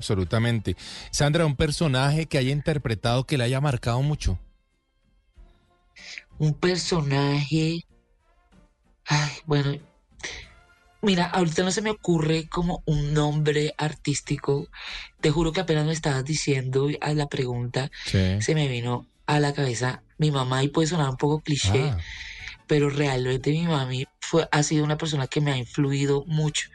Absolutamente. Sandra, un personaje que haya interpretado que le haya marcado mucho. Un personaje. Ay, bueno. Mira, ahorita no se me ocurre como un nombre artístico. Te juro que apenas me estabas diciendo a la pregunta, Sí. se me vino a la cabeza mi mamá y puede sonar un poco cliché, Ah, pero realmente mi mami fue, ha sido una persona que me ha influido mucho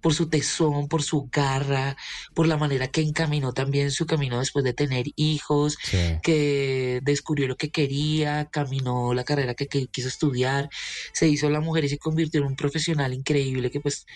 por su tesón, por su garra, por la manera que encaminó también su camino después de tener hijos, sí. que descubrió lo que quería, caminó la carrera que, que quiso estudiar, se hizo la mujer y se convirtió en un profesional increíble que pues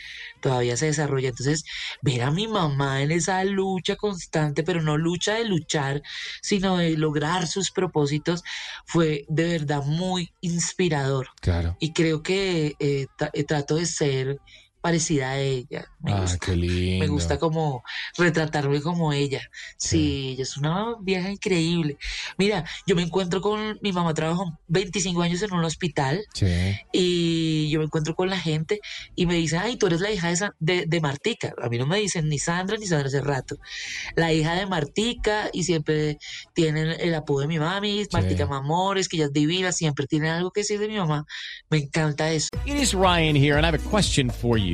todavía se desarrolla. Entonces, ver a mi mamá en esa lucha constante, pero no lucha de luchar, sino de lograr sus propósitos, fue de verdad muy inspirador. Claro. Y creo que eh, eh, trato de ser parecida a ella. Me Ah, gusta. qué lindo. Me gusta como retratarme como ella. Sí. Sí, ella es una vieja increíble. Mira, yo me encuentro con mi mamá, trabajó 25 años en un hospital Sí. y yo me encuentro con la gente y me dicen, ay, tú eres la hija de, de, de Martica. A mí no me dicen ni Sandra ni Sandra hace rato. La hija de Martica y siempre tienen el apodo de mi mami, Martica Mamores, que ella es divina, siempre tienen algo que decir de mi mamá. Me encanta eso. It is Ryan here, and I have a question for you.